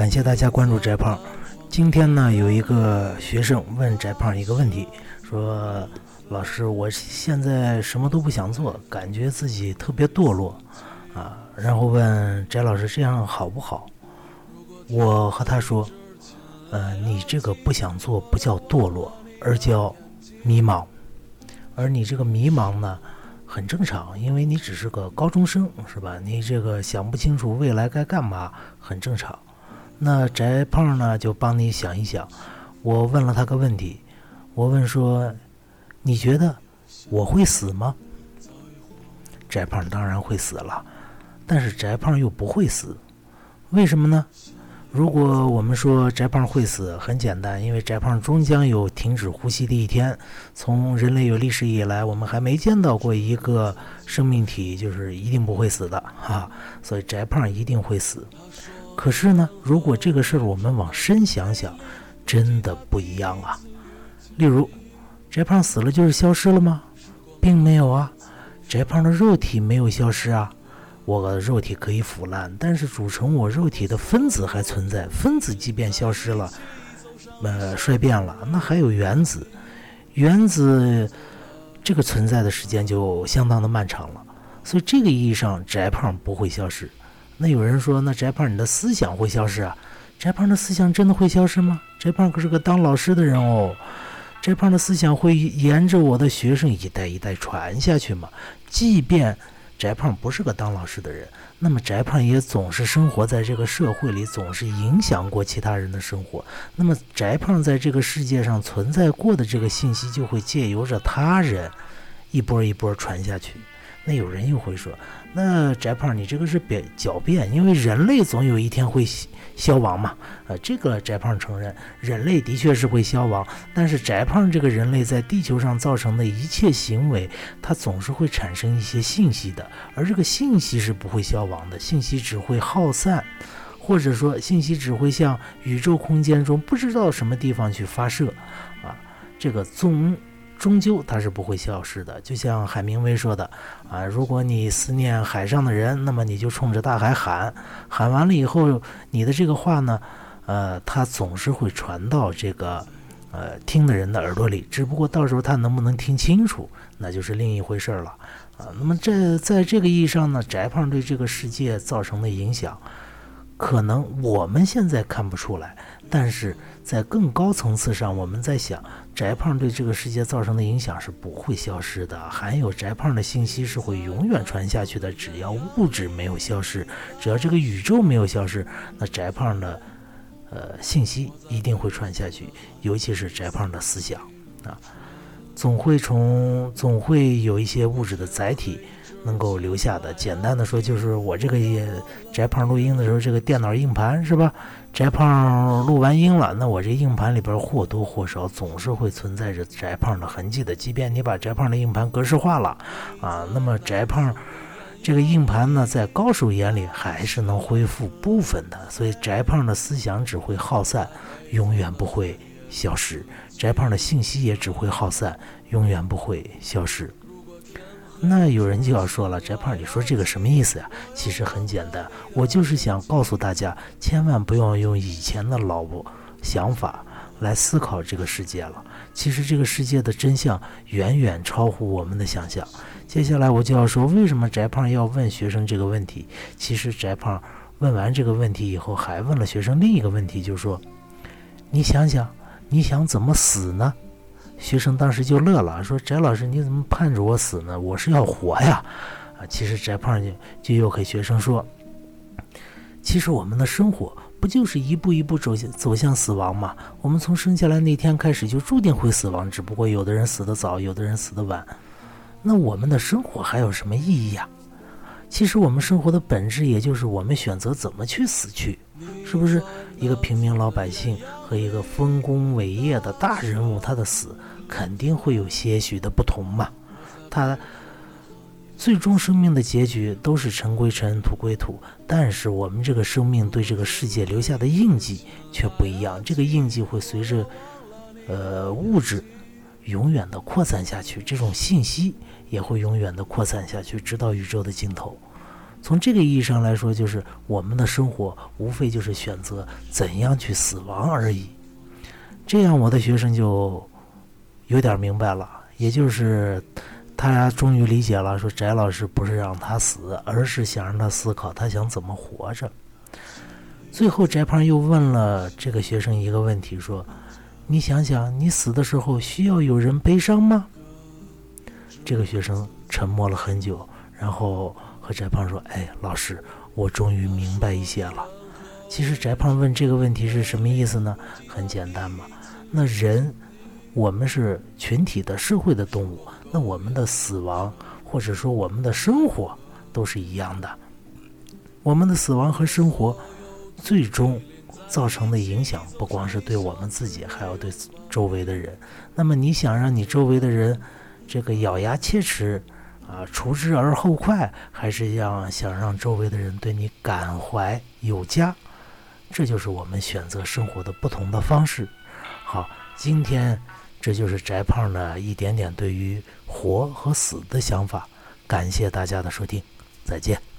感谢大家关注翟胖。今天呢，有一个学生问翟胖一个问题，说：“老师，我现在什么都不想做，感觉自己特别堕落啊。”然后问翟老师：“这样好不好？”我和他说：“呃，你这个不想做不叫堕落，而叫迷茫。而你这个迷茫呢？”很正常，因为你只是个高中生，是吧？你这个想不清楚未来该干嘛，很正常。那翟胖呢，就帮你想一想。我问了他个问题，我问说：“你觉得我会死吗？”翟胖当然会死了，但是翟胖又不会死，为什么呢？如果我们说翟胖会死，很简单，因为翟胖终将有停止呼吸的一天。从人类有历史以来，我们还没见到过一个生命体就是一定不会死的哈，所以翟胖一定会死。可是呢，如果这个事儿我们往深想想，真的不一样啊。例如，翟胖死了就是消失了吗？并没有啊，翟胖的肉体没有消失啊。我的肉体可以腐烂，但是组成我肉体的分子还存在。分子即便消失了，呃，衰变了，那还有原子。原子这个存在的时间就相当的漫长了。所以这个意义上，翟胖不会消失。那有人说，那翟胖你的思想会消失啊？翟胖的思想真的会消失吗？翟胖可是个当老师的人哦。翟胖的思想会沿着我的学生一代一代传下去吗？即便。翟胖不是个当老师的人，那么翟胖也总是生活在这个社会里，总是影响过其他人的生活。那么翟胖在这个世界上存在过的这个信息，就会借由着他人，一波一波传下去。那有人又会说，那翟胖你这个是别狡辩，因为人类总有一天会。消亡嘛，呃，这个翟胖承认，人类的确是会消亡，但是翟胖这个人类在地球上造成的一切行为，它总是会产生一些信息的，而这个信息是不会消亡的，信息只会耗散，或者说信息只会向宇宙空间中不知道什么地方去发射，啊，这个总。终究它是不会消失的，就像海明威说的啊，如果你思念海上的人，那么你就冲着大海喊，喊完了以后，你的这个话呢，呃，它总是会传到这个呃听的人的耳朵里，只不过到时候他能不能听清楚，那就是另一回事了啊。那么这在这个意义上呢，翟胖对这个世界造成的影响，可能我们现在看不出来，但是在更高层次上，我们在想。翟胖对这个世界造成的影响是不会消失的，含有翟胖的信息是会永远传下去的。只要物质没有消失，只要这个宇宙没有消失，那翟胖的呃信息一定会传下去，尤其是翟胖的思想啊，总会从总会有一些物质的载体。能够留下的，简单的说就是我这个翟胖录音的时候，这个电脑硬盘是吧？翟胖录完音了，那我这硬盘里边或多或少总是会存在着翟胖的痕迹的。即便你把翟胖的硬盘格式化了，啊，那么翟胖这个硬盘呢，在高手眼里还是能恢复部分的。所以翟胖的思想只会耗散，永远不会消失；翟胖的信息也只会耗散，永远不会消失。那有人就要说了，翟胖，你说这个什么意思呀？其实很简单，我就是想告诉大家，千万不要用以前的老想法来思考这个世界了。其实这个世界的真相远远超乎我们的想象。接下来我就要说，为什么翟胖要问学生这个问题？其实翟胖问完这个问题以后，还问了学生另一个问题，就是说，你想想，你想怎么死呢？学生当时就乐了，说：“翟老师，你怎么盼着我死呢？我是要活呀！”啊，其实翟胖就就又给学生说：“其实我们的生活不就是一步一步走向走向死亡吗？我们从生下来那天开始就注定会死亡，只不过有的人死得早，有的人死得晚。那我们的生活还有什么意义呀？其实我们生活的本质也就是我们选择怎么去死去，是不是？一个平民老百姓和一个丰功伟业的大人物，他的死。”肯定会有些许的不同嘛，他最终生命的结局都是尘归尘，土归土，但是我们这个生命对这个世界留下的印记却不一样，这个印记会随着呃物质永远的扩散下去，这种信息也会永远的扩散下去，直到宇宙的尽头。从这个意义上来说，就是我们的生活无非就是选择怎样去死亡而已。这样，我的学生就有点明白了，也就是他终于理解了，说翟老师不是让他死，而是想让他思考他想怎么活着。最后，翟胖又问了这个学生一个问题，说：“你想想，你死的时候需要有人悲伤吗？”这个学生沉默了很久，然后和。翟胖说：“哎，老师，我终于明白一些了。其实翟胖问这个问题是什么意思呢？很简单嘛。那人，我们是群体的社会的动物，那我们的死亡或者说我们的生活都是一样的。我们的死亡和生活最终造成的影响，不光是对我们自己，还要对周围的人。那么你想让你周围的人这个咬牙切齿？”啊，除之而后快，还是让想让周围的人对你感怀有加，这就是我们选择生活的不同的方式。好，今天这就是翟胖的一点点对于活和死的想法。感谢大家的收听，再见。